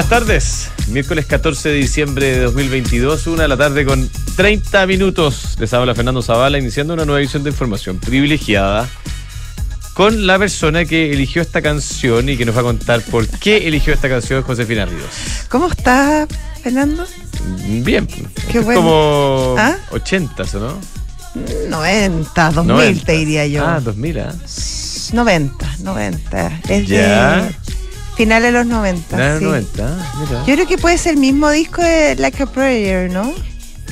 Buenas tardes, miércoles 14 de diciembre de 2022, una de la tarde con 30 minutos. Les habla Fernando Zavala, iniciando una nueva edición de información privilegiada con la persona que eligió esta canción y que nos va a contar por qué eligió esta canción, Josefina Ríos. ¿Cómo está, Fernando? Bien, Qué bueno. como ¿Ah? 80, ¿o no? 90, 2000 90. te diría yo. Ah, 2000, ¿ah? 90, 90. Es Ya. de finales de los 90. Nada, sí. 90, ah, mira. Yo creo que puede ser el mismo disco de Like a Prayer, ¿no?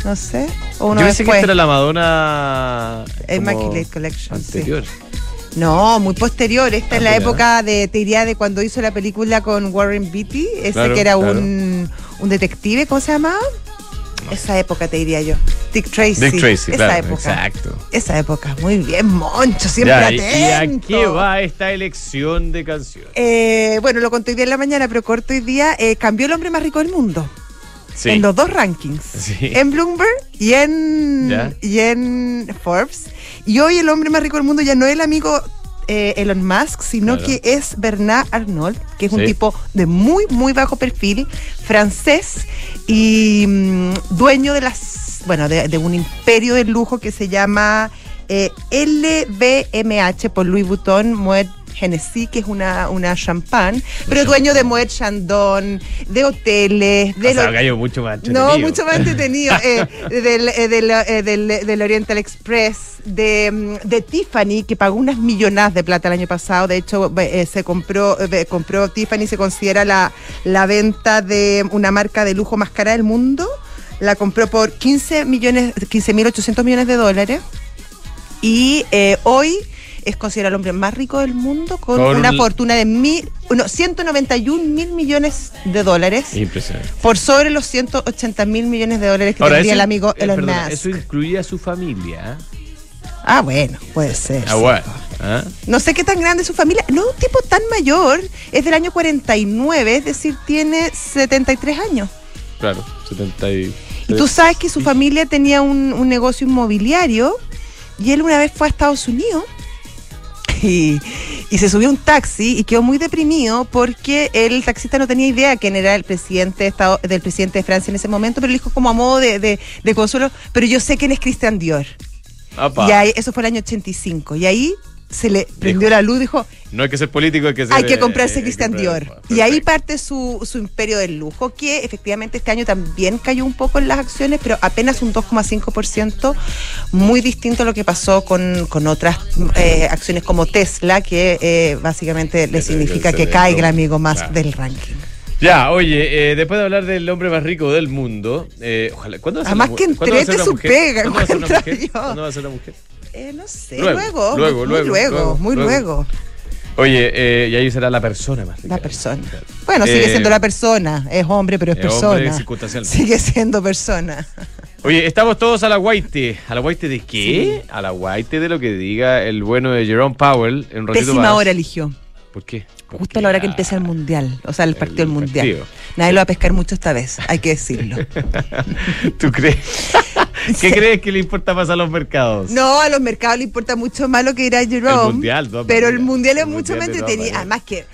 No sé. O uno Yo pensé que esta era la Madonna Immaculate Collection, sí. anterior. No, muy posterior. Esta Ah, es la mira. época de, te diría, de cuando hizo la película con Warren Beatty, ese Claro, que era claro. un, un detective, ¿cómo se llamaba? Esa época te diría yo. Dick Tracy. Dick Tracy, Esa claro, época. exacto. Esa época. Muy bien, Moncho, siempre Ya, ¿y- ¿Y a atento. qué va esta elección de canciones? Eh, bueno, lo conté hoy día en la mañana, pero corto hoy día. eh, cambió el hombre más rico del mundo. Sí. En los dos rankings. Sí. En Bloomberg y en, Ya. y en Forbes. Y hoy el hombre más rico del mundo ya no es el amigo eh, Elon Musk, sino Claro. que es Bernard Arnault, que es un tipo de muy, muy bajo perfil, francés y mm, dueño de las, bueno, de, de un imperio del lujo que se llama eh, LVMH por Louis Vuitton, Moet Hennessy, que es una, una champán, pero dueño de Moet Chandon, de hoteles, de O sea, lo- gallo mucho más no, mucho más entretenido. eh, del, eh, del, eh, del- del Oriental Express, de, mm, de Tiffany, que pagó unas millonadas de plata el año pasado. De hecho, eh, se compró, compró Tiffany, se considera la, la venta de una marca de lujo más cara del mundo. La compró por 15 millones, 15.800 millones de dólares. Y eh, hoy es considerado el hombre más rico del mundo con, Con una un- fortuna de mil, no, 191 mil millones de dólares Impresionante. por sobre los 180 mil millones de dólares que Ahora, tendría eso- el amigo eh, Elon perdona, Musk. Eso incluía a su familia. Ah, bueno, puede ser. Ah, bueno. ¿ah? No sé qué tan grande es su familia. No es un tipo tan mayor. Es del año 49, es decir, tiene 73 años. Claro, 70 y... Y tú sabes que su familia tenía un, un negocio inmobiliario y él una vez fue a Estados Unidos y, y se subió a un taxi y quedó muy deprimido porque el taxista no tenía idea quién era el presidente de Estado- del presidente de Francia en ese momento, pero le dijo como a modo de, de- de consuelo, pero yo sé quién es Christian Dior. Y ahí, eso fue el año 85. Y ahí se le prendió la luz, dijo, No hay que ser político, hay que ser... hay que eh, comprarse eh, Christian Dior. Y ahí parte su, su imperio del lujo, que efectivamente este año también cayó un poco en las acciones, pero apenas un 2,5%, muy distinto a lo que pasó con, con otras eh, acciones como Tesla, que eh, básicamente le significa que caiga el amigo más Claro. del ranking. Ya, oye, eh, después de hablar del hombre más rico del mundo, eh, ojalá, ¿cuándo va a ser Además mu- que ¿cuándo va a ser entrete su mujer? pega, ¿Cuándo va a ser una encuentro mujer? yo. ¿Cuándo va a ser una mujer? Eh, no sé, Luego, luego, luego, muy luego, luego, luego, muy luego. luego. Oye, eh, y ahí será la persona más rica. La persona. Bueno, sigue Eh, siendo la persona. Es hombre, pero es es persona. hombre. Sigue siendo persona. Oye, estamos todos a la guaite. ¿A la guaite de qué? A la guaite de lo que diga el bueno de Jerome Powell en Pésima más. hora eligió. ¿Por qué? Justo a la hora que empieza el mundial. O sea, el partido del mundial. partido. Nadie lo va a pescar mucho esta vez, hay que decirlo. ¿Tú crees? ¿Qué crees que le importa más a los mercados? No, a los mercados le importa mucho más lo que dirá Jerome. El mundial, Pero el mundial es El mucho mundial más entretenido. Además que,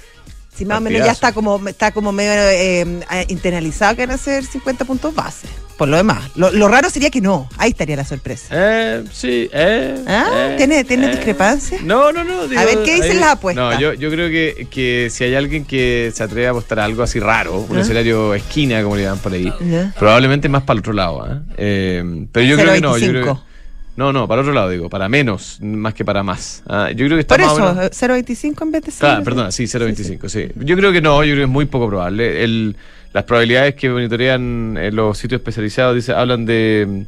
si más o menos ya está como, está como medio eh, internalizado que van a ser 50 puntos base. Por lo demás. Lo, lo raro sería que no. Ahí estaría la sorpresa. Eh, sí, eh. Ah, eh, ¿tiene- tiene eh. discrepancias? No, no, no. A ver, ¿qué dicen ahí- las apuestas? No, yo, yo creo que, que si hay alguien que se atreve a apostar a algo así raro, un ¿Ah? escenario esquina, como le llaman por ahí, probablemente más para el otro lado. ¿ah? Eh, pero yo creo que no. Yo creo 0.25. que- no, no, para el otro lado digo, para menos, más que para más. Ah, yo creo que está Por eso, menos- 0.25 en vez de 0. Claro, perdona, sí, 0.25, sí, Yo creo que no, yo creo que es muy poco probable. El, las probabilidades que monitorean en los sitios especializados dice, hablan de mm,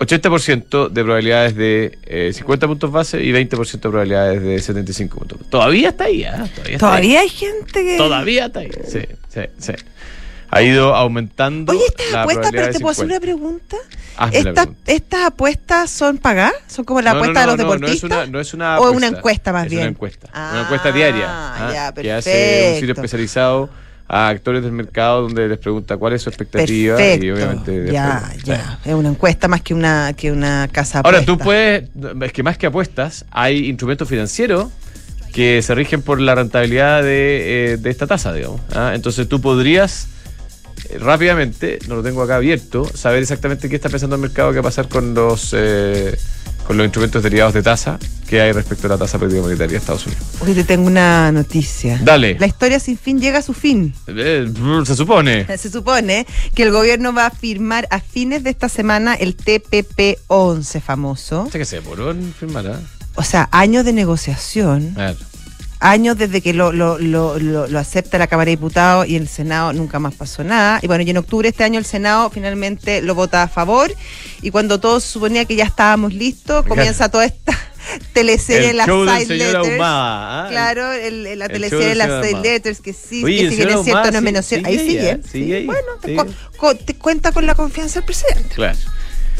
80% de probabilidades de eh, 50 puntos base y 20% de probabilidades de 75 puntos. Todavía está ahí, ¿ah? Todavía, está Todavía hay gente que. Todavía está ahí. Sí, sí, sí. Ha ido aumentando. Oye, estas apuestas, pero te puedo hacer 50. una pregunta. La Estas, pregunta. ¿Estas apuestas son pagadas? ¿Son como la No, no, apuesta de los deportistas? No es una, no es una ¿O una encuesta más es bien? una encuesta. Ah, una encuesta diaria. ¿ah? ya, que hace un sitio perfecto. especializado a actores del mercado donde les pregunta cuál es su expectativa Perfecto. y obviamente ya, ya. Es una encuesta más que una, que una casa Ahora tú apuesta. puedes, es que más que apuestas, hay instrumentos financieros que se rigen por la rentabilidad de, eh, de esta tasa, digamos. ¿ah? Entonces tú podrías eh, rápidamente, no lo tengo acá abierto, saber exactamente qué está pensando el mercado, qué va a pasar con los eh, con los instrumentos derivados de tasa que hay respecto a la tasa política monetaria de Estados Unidos. Hoy te tengo una noticia. Dale. La historia sin fin llega a su fin. Eh, se supone. Se supone que el gobierno va a firmar a fines de esta semana el TPP-11 famoso. ¿Qué se demoró en firmar? ah? O sea, años de negociación, Claro. años desde que lo, lo, lo, lo, lo acepta la Cámara de Diputados y el Senado nunca más pasó nada. Y bueno, y en octubre de este año el Senado finalmente lo vota a favor. Y cuando todo suponía que ya estábamos listos, comienza toda esta teleserie, El del side letters. Ahumada, ¿ah? Claro, el, la el teleserie señor side letters, que sí, Oye, que si bien es cierto, no es menos cierto. Ahí sigue. ¿eh? Sigue sí. ahí, Bueno, te co- te cuenta con la confianza del presidente. Claro.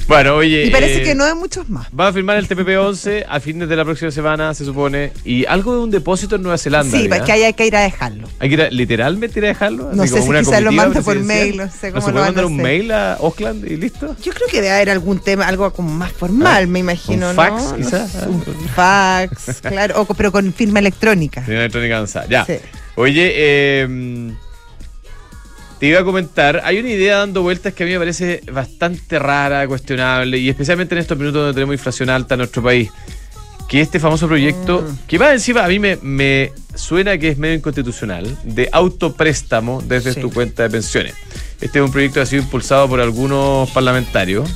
Bueno, oye. Y parece eh, que no hay muchos más. Va a firmar el TPP-11 a fines de la próxima semana, se supone. Y algo de un depósito en Nueva Zelanda. Sí, ¿verdad? que hay que ir a dejarlo. Hay que ir a- literalmente ir a dejarlo. No sé si quizás lo manda por mail, no sé ¿No cómo se lo puede mandar un mail a Oakland y listo? Yo creo que debe haber algún tema, algo como más formal, Ah, me imagino, fax, No quizás. un fax, claro, o, pero con firma electrónica. Señora electrónica avanzada. Ya. Sí. Oye, eh, te iba a comentar, hay una idea dando vueltas que a mí me parece bastante rara, cuestionable, y especialmente en estos minutos donde tenemos inflación alta en nuestro país. Que este famoso proyecto, Mm. que más encima a mí me, me suena que es medio inconstitucional, de autopréstamo desde Sí. tu cuenta de pensiones. Este es un proyecto que ha sido impulsado por algunos parlamentarios.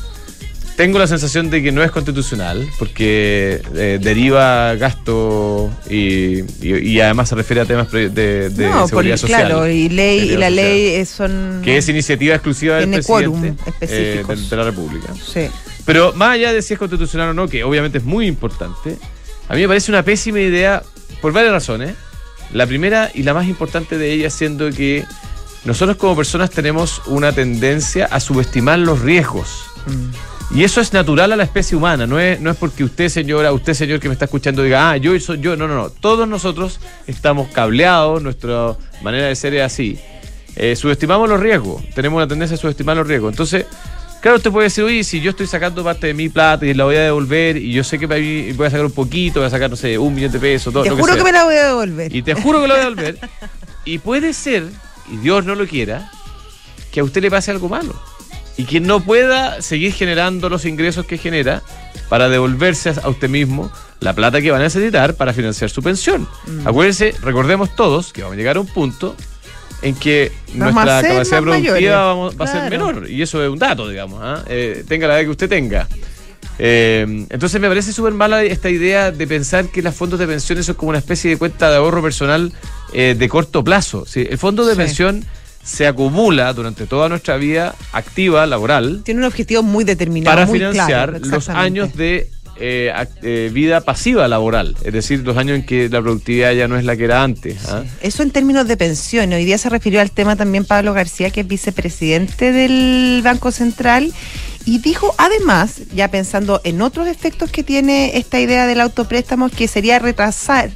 Tengo la sensación de que no es constitucional, porque eh, deriva gasto y, y- y además se refiere a temas de, de no, por, seguridad social. claro, y ley y la social. ley son Que es iniciativa exclusiva del presidente eh, de, de la República. Sí. Pero más allá de si es constitucional o no, que obviamente es muy importante, a mí me parece una pésima idea por varias razones. La primera y la más importante de ellas siendo que nosotros como personas tenemos una tendencia a subestimar los riesgos. Mm. Y eso es natural a la especie humana, no es, no es porque usted, señora, usted, señor, que me está escuchando, diga, ah, yo soy yo. No, no, no. Todos nosotros estamos cableados, nuestra manera de ser es así. Eh, subestimamos los riesgos, tenemos una tendencia a subestimar los riesgos. Entonces, claro, usted puede decir, oye, si yo estoy sacando parte de mi plata y la voy a devolver, y yo sé que voy a sacar un poquito, voy a sacar, no sé, un millón de pesos, todo Te lo juro que, me la voy a devolver. Y te juro que lo voy a devolver. Y puede ser, y Dios no lo quiera, que a usted le pase algo malo. Y que no pueda seguir generando los ingresos que genera para devolverse a usted mismo la plata que va a necesitar para financiar su pensión. Mm. Acuérdense, recordemos todos que vamos a llegar a un punto en que Vamos nuestra capacidad productiva va a ser menor. Y eso es un dato, digamos. ¿ah? Eh, tenga la edad que usted tenga. Eh, entonces me parece súper mala esta idea de pensar que los fondos de pensiones son como una especie de cuenta de ahorro personal eh, de corto plazo. Sí, el fondo de Sí. pensión se acumula durante toda nuestra vida activa, laboral, Tiene un objetivo muy determinado. para muy financiar claro, los años de eh, eh, vida pasiva laboral, es decir, los años en que la productividad ya no es la que era antes. ¿ah? Eso en términos de pensión. Hoy día se refirió al tema también Pablo García, que es vicepresidente del Banco Central, y dijo además, ya pensando en otros efectos que tiene esta idea del autopréstamo, que sería retrasar.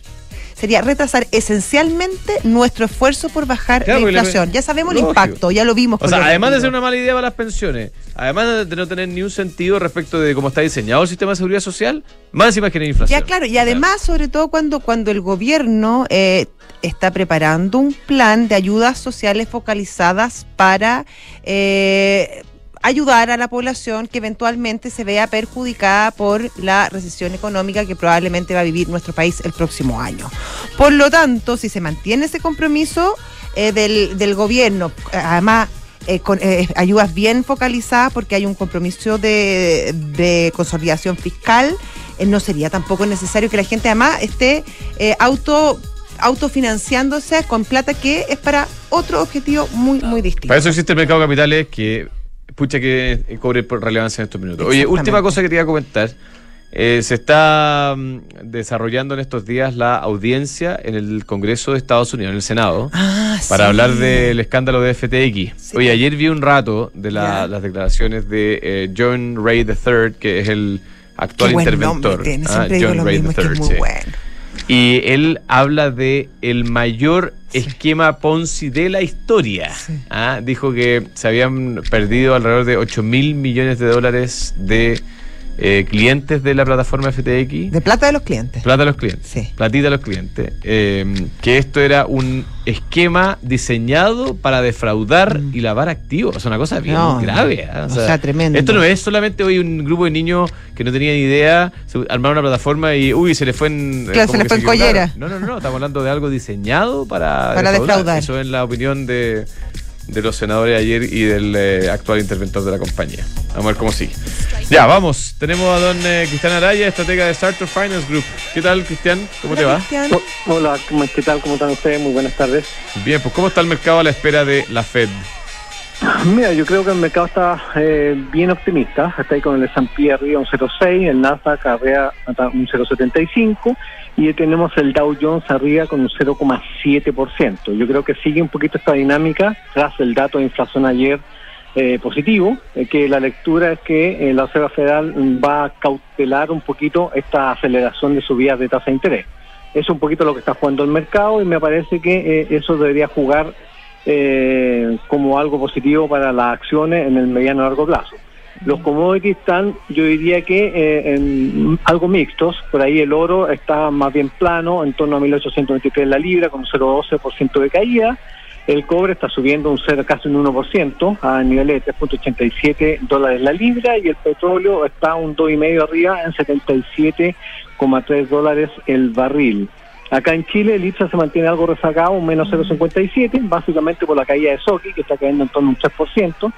Sería retrasar esencialmente nuestro esfuerzo por bajar Claro, la inflación. Ya sabemos Lógico. el impacto, ya lo vimos. O sea, además de ser una mala idea para las pensiones, además de no tener ni un sentido respecto de cómo está diseñado el sistema de seguridad social, más encima genera inflación. Ya, claro, y además, sobre todo cuando, cuando el gobierno eh, está preparando un plan de ayudas sociales focalizadas para eh, ayudar a la población que eventualmente se vea perjudicada por la recesión económica que probablemente va a vivir nuestro país el próximo año. Por lo tanto, si se mantiene ese compromiso eh, del, del gobierno, además eh, con eh, ayudas bien focalizadas porque hay un compromiso de, de consolidación fiscal, eh, no sería tampoco necesario que la gente además esté auto autofinanciándose con plata que es para otro objetivo muy, muy distinto. Para eso existe el mercado de capitales que, pucha, que eh, cobre relevancia en estos minutos. Oye, última cosa que te iba a comentar. Eh, se está mm, desarrollando en estos días la audiencia en el Congreso de Estados Unidos, en el Senado, Ah, para sí. hablar del escándalo de FTX. Sí. Oye, ayer vi un rato de la- las declaraciones de eh, John Ray III, que es el actual Qué buen interventor. nombre Ah, John Ray mismo, es que es III, muy sí. bueno. Y él habla de el mayor esquema Ponzi de la historia. Ah, Dijo que se habían perdido alrededor de 8 mil millones de dólares de eh, clientes de la plataforma FTX. De plata de los clientes. Plata de los clientes. Sí. Platita de los clientes. eh, que esto era un esquema diseñado para defraudar Mm. y lavar activos. Es una cosa bien No, grave. ¿ah? o sea, tremendo. Esto no es solamente hoy un grupo de niños que no tenían idea, se armaron una plataforma y uy, se les fue en. Claro, como se les fue en collera. No, no, no, estamos hablando de algo diseñado para, Para defraudar. Eso es la opinión de, de los senadores ayer y del eh, actual interventor de la compañía. Vamos a ver cómo sigue. Ya, vamos. Tenemos a don eh, Cristian Araya, estratega de Starter Finance Group. ¿Qué tal, Cristian? ¿Cómo te va? Cristian. Oh, Hola, ¿cómo- ¿qué tal? ¿Cómo están ustedes? Muy buenas tardes. Bien, pues ¿cómo está el mercado a la espera de la Fed? Mira, yo creo que el mercado está eh, bien optimista. Está ahí con el S&P arriba un 0,6, el Nasdaq arriba hasta un 0,75 y tenemos el Dow Jones arriba con un 0,7%. Yo creo que sigue un poquito esta dinámica tras el dato de inflación ayer eh, positivo, eh, que la lectura es que eh, la Reserva Federal va a cautelar un poquito esta aceleración de subidas de tasa de interés. Es un poquito lo que está jugando el mercado y me parece que eh, eso debería jugar como algo positivo para las acciones en el mediano y largo plazo. Los commodities están, yo diría que eh, en algo mixtos, por ahí el oro está más bien plano, en torno a 1823 la libra, con un 0,12% de caída, el cobre está subiendo un 0, casi un 1% a niveles de 3.87 dólares la libra y el petróleo está un 2,5 arriba en 77,3 dólares el barril. Acá en Chile el IPSA se mantiene algo rezagado, un menos 0,57, básicamente por la caída de Soki, que está cayendo en torno a un 3%.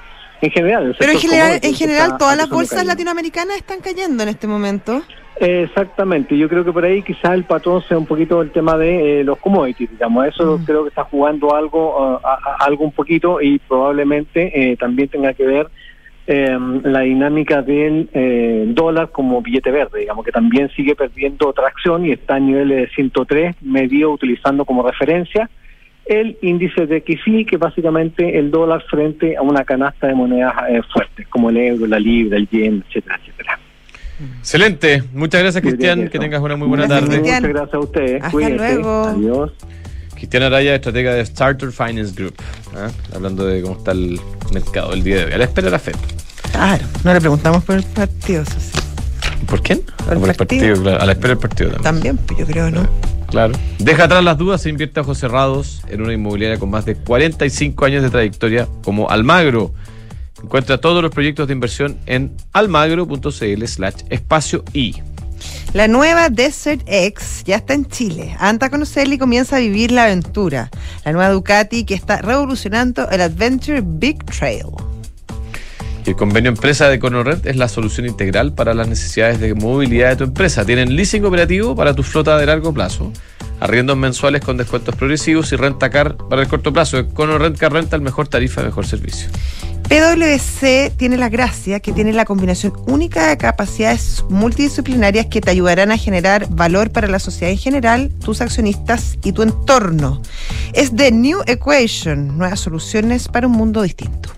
En general, Pero en general, commodities en general está todas las bolsas latinoamericanas están cayendo en este momento. Exactamente, yo creo que por ahí quizás el patrón sea un poquito el tema de eh, los commodities, digamos, eso Mm. creo que está jugando algo, uh, a- a- algo un poquito y probablemente eh, también tenga que ver eh, la dinámica del eh, dólar como billete verde, digamos, que también sigue perdiendo tracción y está a niveles de 103, medido utilizando como referencia el índice de XI, que básicamente el dólar frente a una canasta de monedas eh, fuertes, como el euro, la libra, el yen, etcétera, etcétera. Excelente. Muchas gracias, Cristian. Que tengas una muy buena Gracias, tarde. Cristian. Muchas gracias a ustedes. Hasta Cuídense. luego. Adiós. Cristian Araya, estratega de Starter Finance Group. ¿ah? Hablando de cómo está el mercado el día de hoy. A la espera de la Fed. Claro, no le preguntamos por el partido, eso sí. ¿Por quién? Por el Por el partido. partido, claro. A la espera del partido también. También, pues yo creo, ¿no? Claro. Deja atrás las dudas e invierte a ojos cerrados en una inmobiliaria con más de 45 años de trayectoria como Almagro. Encuentra todos los proyectos de inversión en almagro.cl slash espacio y. La nueva Desert X ya está en Chile. Anda a conocerla y comienza a vivir la aventura. La nueva Ducati que está revolucionando el Adventure Big Trail. El convenio empresa de Conorrent es la solución integral para las necesidades de movilidad de tu empresa. Tienen leasing operativo para tu flota de largo plazo, arriendos mensuales con descuentos progresivos y renta car para el corto plazo. Conorrent Car Renta, el mejor tarifa, mejor servicio. PwC tiene la gracia que tiene la combinación única de capacidades multidisciplinarias que te ayudarán a generar valor para la sociedad en general, tus accionistas y tu entorno. Es The New Equation, nuevas soluciones para un mundo distinto.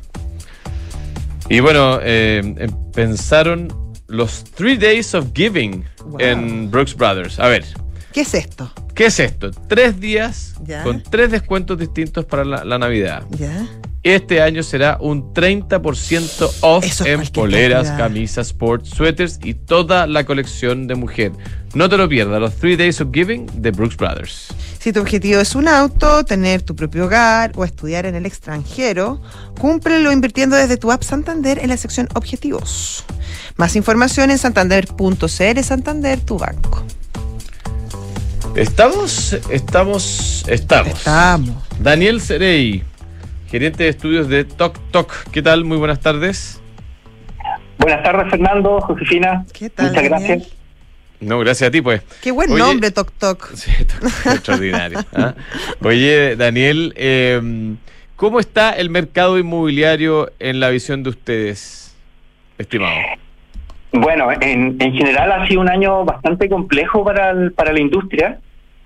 Y bueno, eh, em- pensaron los Three Days of Giving Wow. en Brooks Brothers. A ver, ¿Qué es esto? ¿qué es esto? Tres días Ya. con tres descuentos distintos para la, la Navidad. ¿Ya? Este año será un 30% off Eso en poleras, camisas, sports, suéteres y toda la colección de mujer. No te lo pierdas, los Three Days of Giving de Brooks Brothers. Si tu objetivo es un auto, tener tu propio hogar o estudiar en el extranjero, cúmplelo invirtiendo desde tu app Santander en la sección Objetivos. Más información en santander.cl Santander, tu banco. Estamos, estamos, estamos. Estamos. Daniel Cerey, gerente de estudios de Tok Tok. ¿Qué tal? Muy buenas tardes. Buenas tardes, Fernando, Josefina. ¿Qué tal, Muchas Daniel? gracias. No, gracias a ti, pues. Qué buen Oye- nombre, Toc Toc. Sí, extraordinario. ¿ah? Oye, Daniel, eh, ¿cómo está el mercado inmobiliario en la visión de ustedes, estimado? Bueno, en, en general ha sido un año bastante complejo para, el- para la industria.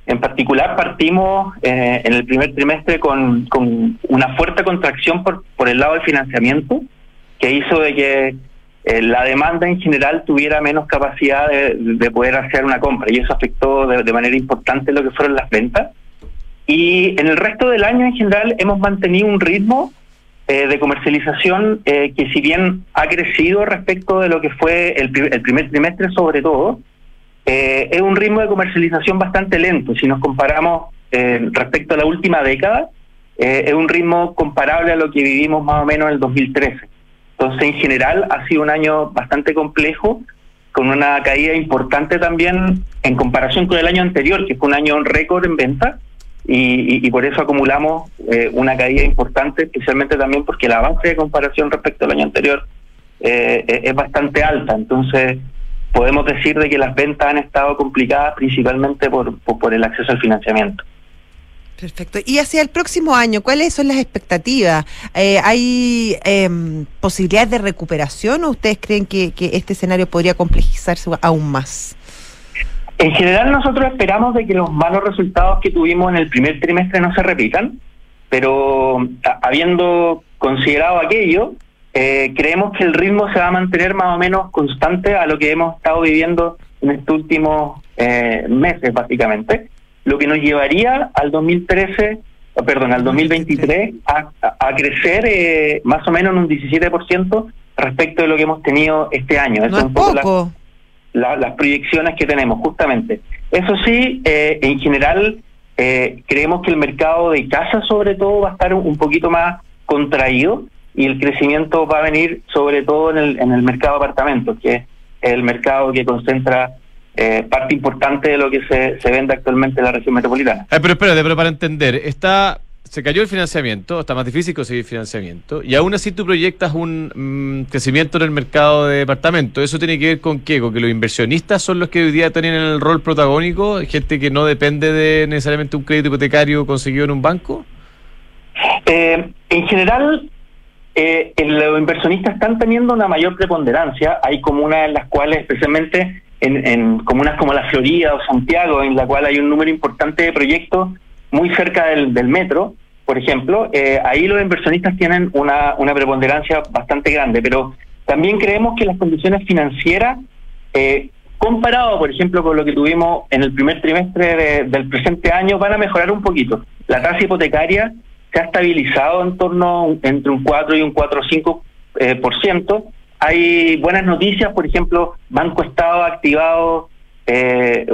En particular, partimos eh, en el primer trimestre con, con una fuerte contracción por, por el lado del financiamiento, que hizo de que eh, la demanda en general tuviera menos capacidad de, de poder hacer una compra, y eso afectó de, de manera importante lo que fueron las ventas. Y en el resto del año en general hemos mantenido un ritmo eh, de comercialización eh, que si bien ha crecido respecto de lo que fue el, el primer trimestre sobre todo, eh, es un ritmo de comercialización bastante lento. Si nos comparamos respecto a la última década, es un ritmo comparable a lo que vivimos más o menos en el 2013. Entonces, en general, ha sido un año bastante complejo, con una caída importante también en comparación con el año anterior, que fue un año récord en venta, y, por eso acumulamos eh, una caída importante, especialmente también porque la base de comparación respecto al año anterior eh, es bastante alta. Entonces, podemos decir de que las ventas han estado complicadas principalmente por, por el acceso al financiamiento. Perfecto. Y hacia el próximo año, ¿cuáles son las expectativas? Eh, ¿Hay em, posibilidades de recuperación o ustedes creen que, este escenario podría complejizarse aún más? En general nosotros esperamos de que los malos resultados que tuvimos en el primer trimestre no se repitan, pero habiendo considerado aquello, eh, creemos que el ritmo se va a mantener más o menos constante a lo que hemos estado viviendo en estos últimos eh, meses, básicamente lo que nos llevaría al 2013, perdón, al 2023 a, a crecer eh, más o menos en un 17% respecto de lo que hemos tenido este año. Eso es un poco las proyecciones que tenemos, justamente. Eso sí, eh, en general, eh, creemos que el mercado de casa, sobre todo, va a estar un poquito más contraído y el crecimiento va a venir sobre todo en el, en el mercado de apartamentos, que es el mercado que concentra eh, parte importante de lo que se, se vende actualmente en la región metropolitana. Eh, pero espérate, pero para entender, está se cayó el financiamiento, está más difícil conseguir financiamiento, y aún así tú proyectas un mm, crecimiento en el mercado de departamentos. ¿Eso tiene que ver con qué? ¿Con que los inversionistas son los que hoy día tienen el rol protagónico? ¿Gente que no depende de necesariamente un crédito hipotecario conseguido en un banco? Eh, en general, eh, los inversionistas están teniendo una mayor preponderancia. Hay comunas en las cuales, especialmente en, comunas como la Florida o Santiago, en la cual hay un número importante de proyectos muy cerca del, metro, por ejemplo, eh, ahí los inversionistas tienen una, preponderancia bastante grande, pero también creemos que las condiciones financieras, eh, comparado, por ejemplo, con lo que tuvimos en el primer trimestre del presente año, van a mejorar un poquito. La tasa hipotecaria se ha estabilizado en torno entre un 4 y un 4,5%, eh, por ciento, hay buenas noticias, por ejemplo, Banco Estado ha activado eh,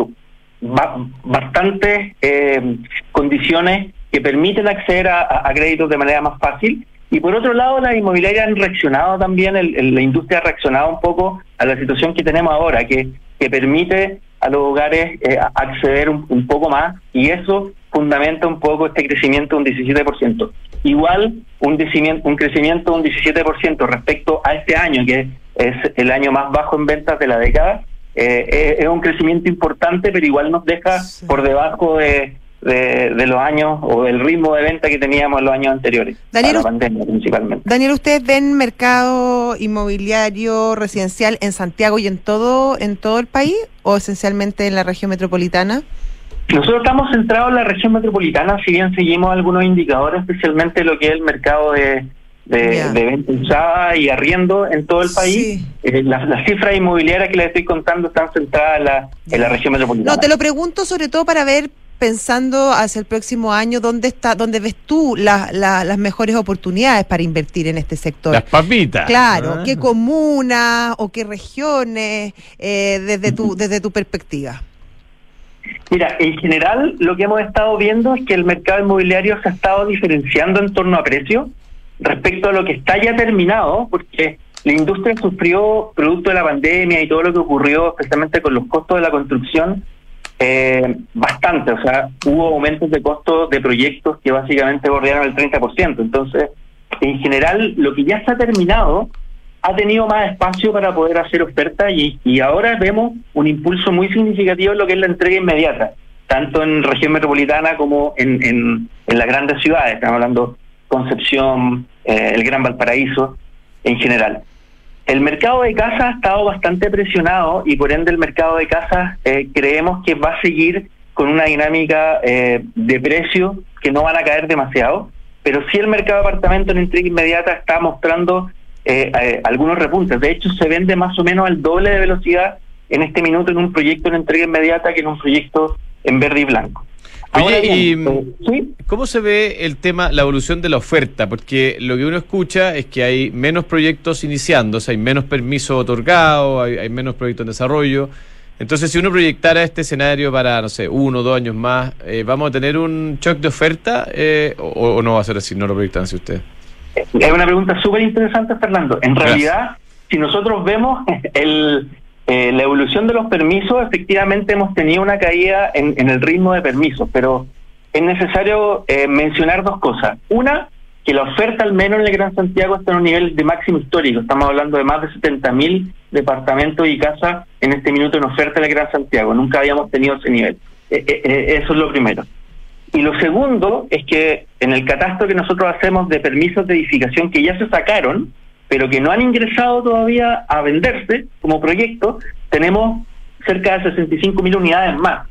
bastantes eh, condiciones que permiten acceder a, créditos de manera más fácil. Y por otro lado, las inmobiliarias han reaccionado también, la industria ha reaccionado un poco a la situación que tenemos ahora, que, que permite a los hogares eh, acceder un, poco más y eso fundamenta un poco este crecimiento de un 17%. Igual un, un crecimiento de un 17% respecto a este año, que es el año más bajo en ventas de la década, eh, es un crecimiento importante, pero igual nos deja por debajo de, de, los años o del ritmo de venta que teníamos en los años anteriores, Daniel, la pandemia principalmente. Daniel, ¿ustedes ven mercado inmobiliario residencial en Santiago y en todo, en todo el país o esencialmente en la región metropolitana? Nosotros estamos centrados en la región metropolitana, si bien seguimos algunos indicadores, especialmente lo que es el mercado de, de, venta usada y arriendo en todo el país. Eh, las, cifras inmobiliarias que les estoy contando están centradas en la, en la región metropolitana. No, te lo pregunto sobre todo para ver pensando hacia el próximo año, ¿dónde está, dónde ves tú las mejores oportunidades para invertir en este sector? Las papitas. Claro, ah. ¿qué comunas o qué regiones eh, desde tu desde tu perspectiva? Mira, en general lo que hemos estado viendo es que el mercado inmobiliario se ha estado diferenciando en torno a precios respecto a lo que está ya terminado, porque la industria sufrió, producto de la pandemia y todo lo que ocurrió, especialmente con los costos de la construcción, eh, bastante, o sea, hubo aumentos de costos de proyectos que básicamente bordearon el 30%. Entonces, en general, lo que ya está terminado ha tenido más espacio para poder hacer ofertas y, y ahora vemos un impulso muy significativo en lo que es la entrega inmediata, tanto en región metropolitana como en, en, las grandes ciudades. Estamos hablando Concepción, eh, el Gran Valparaíso en general. El mercado de casas ha estado bastante presionado y por ende el mercado de casas eh, creemos que va a seguir con una dinámica eh, de precio que no van a caer demasiado, pero sí el mercado de apartamentos en entrega inmediata está mostrando algunos repuntes. De hecho, se vende más o menos al doble de velocidad en este minuto en un proyecto en entrega inmediata que en un proyecto en verde y blanco. Oye, Ahora bien, y eh, sí, ¿cómo se ve el tema, la evolución de la oferta? Porque lo que uno escucha es que hay menos proyectos iniciándose, hay menos permisos otorgados, hay, hay menos proyectos en desarrollo. Entonces, si uno proyectara este escenario para, no sé, uno o dos años más, eh, ¿vamos a tener un shock de oferta eh, o, o no va a ser así? ¿No lo proyectan así ustedes? Es una pregunta súper interesante, Fernando. En Gracias. realidad, si nosotros vemos el, eh, la evolución de los permisos, efectivamente hemos tenido una caída en, en el ritmo de permisos, pero es necesario eh, mencionar dos cosas. Una, que la oferta, al menos en el Gran Santiago, está en un nivel de máximo histórico. Estamos hablando de más de 70.000 departamentos y casas en este minuto en oferta en el Gran Santiago. Nunca habíamos tenido ese nivel. Eh, eh, eh, eso es lo primero. Y lo segundo es que en el catastro que nosotros hacemos de permisos de edificación que ya se sacaron, pero que no han ingresado todavía a venderse como proyecto, tenemos cerca de 65 mil unidades más.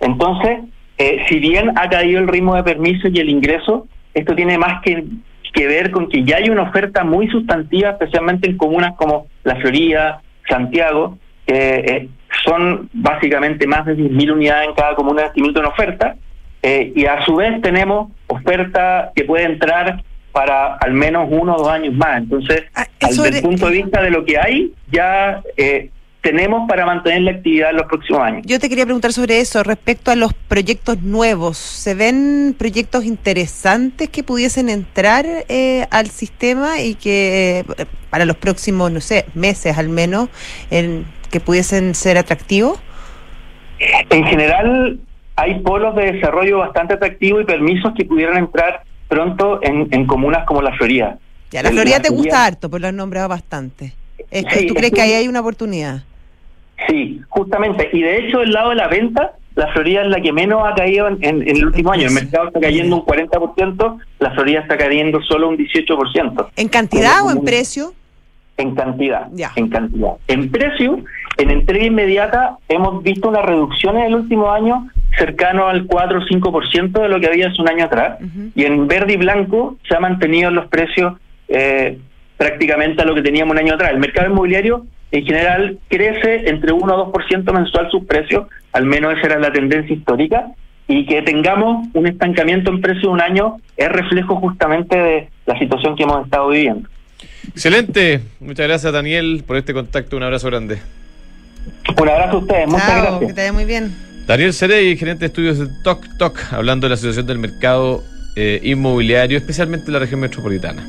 Entonces, eh, si bien ha caído el ritmo de permisos y el ingreso, esto tiene más que, que ver con que ya hay una oferta muy sustantiva, especialmente en comunas como La Florida, Santiago, que eh, son básicamente más de 10.000 unidades en cada comuna de en oferta, eh, y a su vez tenemos oferta que puede entrar para al menos uno o dos años más. Entonces, Ah, desde era- el punto de vista de lo que hay, ya eh, tenemos para mantener la actividad en los próximos años. Yo te quería preguntar sobre eso, respecto a los proyectos nuevos. ¿Se ven proyectos interesantes que pudiesen entrar eh, al sistema y que eh, para los próximos, no sé, meses al menos, en- que pudiesen ser atractivos? En general, hay polos de desarrollo bastante atractivos y permisos que pudieran entrar pronto en, en comunas como la Florida. Ya, la Florida la te gusta harto, pues lo has nombrado bastante. Sí, ¿Tú es crees que ahí hay una oportunidad? Sí, justamente. Y de hecho, el lado de la venta, la Florida es la que menos ha caído en, en- en el último año. El mercado está cayendo un 40%, la Florida está cayendo solo un 18%. ¿En cantidad o en precio? En cantidad, Ya. en cantidad. En precio, en entrega inmediata, hemos visto una reducción en el último año cercano al 4 o 5% de lo que había hace un año atrás. Y en verde y blanco se han mantenido los precios eh, prácticamente a lo que teníamos un año atrás. El mercado inmobiliario en general crece entre 1 o 2% mensual sus precios, al menos esa era la tendencia histórica, y que tengamos un estancamiento en precio de un año es reflejo justamente de la situación que hemos estado viviendo. Excelente. Muchas gracias, Daniel, por este contacto. Un abrazo grande. Un abrazo a ustedes, muchas Chao, gracias. que te vaya muy bien. Daniel Cerey, gerente de estudios de Toc Toc, hablando de la situación del mercado eh, inmobiliario, especialmente en la región metropolitana.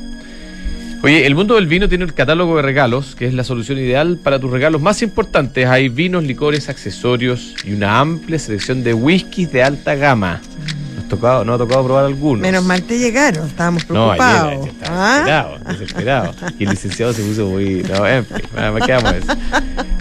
Oye, el mundo del vino tiene el catálogo de regalos, que es la solución ideal para tus regalos más importantes. Hay vinos, licores, accesorios y una amplia selección de whiskies de alta gama. Tocado, nos ha tocado probar algunos. Menos mal te llegaron, estábamos No, ayer, preocupados. ayer estaba ¿Ah? desesperado, desesperado. Y el licenciado se puso muy. No, en fin, ¿qué vamos a decir?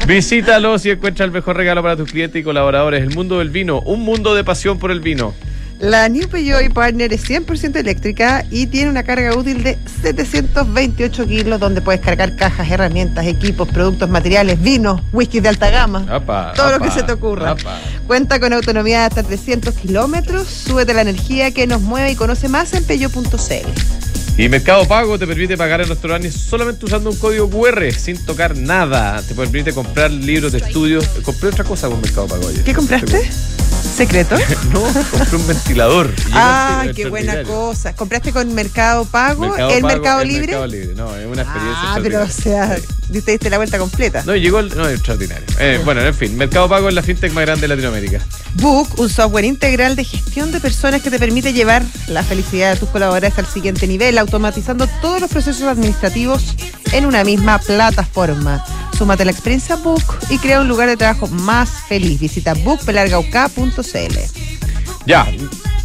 Visítalos y encuentra el mejor regalo para tus clientes y colaboradores. El mundo del vino, un mundo de pasión por el vino. La New Peugeot Partner es 100% eléctrica y tiene una carga útil de 728 kilos donde puedes cargar cajas, herramientas, equipos, productos, materiales, vinos, whisky de alta gama. Apa, Todo lo que se te ocurra. apa. Cuenta con autonomía de hasta 300 kilómetros. Súbete la energía que nos mueve y conoce más en peugeot.cl. Y Mercado Pago te permite pagar en restaurantes solamente usando un código QR, sin tocar nada. Te permite comprar libros de estudio. Compré otra cosa con Mercado Pago ayer. ¿Qué compraste? ¿Secreto? No, compré un ventilador. Ah, qué buena cosa. ¿Compraste con Mercado Pago? Mercado ¿El Pago, Mercado el Libre? Mercado Libre. No, es una experiencia Ah, pero o sea, te diste la vuelta completa. No, llegó el. No, es extraordinario. Eh, bueno, en fin, Mercado Pago es la fintech más grande de Latinoamérica. Book, un software integral de gestión de personas que te permite llevar la felicidad de tus colaboradores al siguiente nivel, automatizando todos los procesos administrativos en una misma plataforma. Súmate a la experiencia Book y crea un lugar de trabajo más feliz. Visita bookpelargauca.cl. Ya.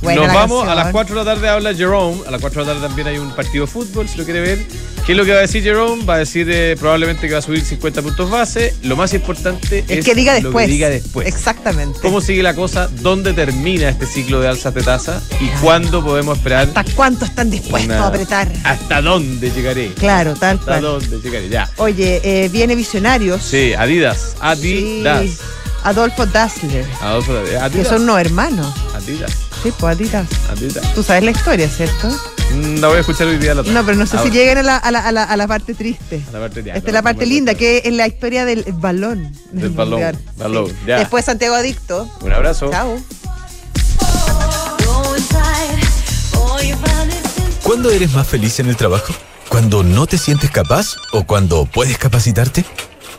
Buena Nos la vamos canción. a las 4 de la tarde habla Jerome. A las 4 de la tarde también hay un partido de fútbol, si lo quiere ver. ¿Qué es lo que va a decir Jerome? Va a decir eh, probablemente que va a subir 50 puntos base. Lo más importante es, Es que diga lo después. que diga después. Exactamente. ¿Cómo sigue la cosa? ¿Dónde termina este ciclo de alzas de tasa? ¿Y cuándo podemos esperar? ¿Hasta cuánto están dispuestos una- a apretar? ¿Hasta dónde llegaré? Claro, tal ¿Hasta cual. dónde llegaré? Ya. Oye, eh, viene Visionarios. Sí, Adidas. Adidas. Sí. Adolfo Dassler, Adolfo, que Adidas. son unos hermanos. Adidas. Sí, pues Adidas. Adidas. Tú sabes la historia, ¿cierto? Mm, la voy a escuchar hoy día a la tarde. No, pero no sé si bueno. llegan a la, a, la, a, la, a la, parte triste. A la parte triste. Esta es la parte linda, que es la historia del balón. Del, balón. balón ya. Después Santiago Adicto. Un abrazo. Chao. ¿Cuándo eres más feliz en el trabajo? ¿Cuando no te sientes capaz o cuando puedes capacitarte?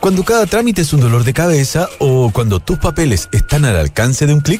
¿Cuando cada trámite es un dolor de cabeza o cuando tus papeles están al alcance de un clic?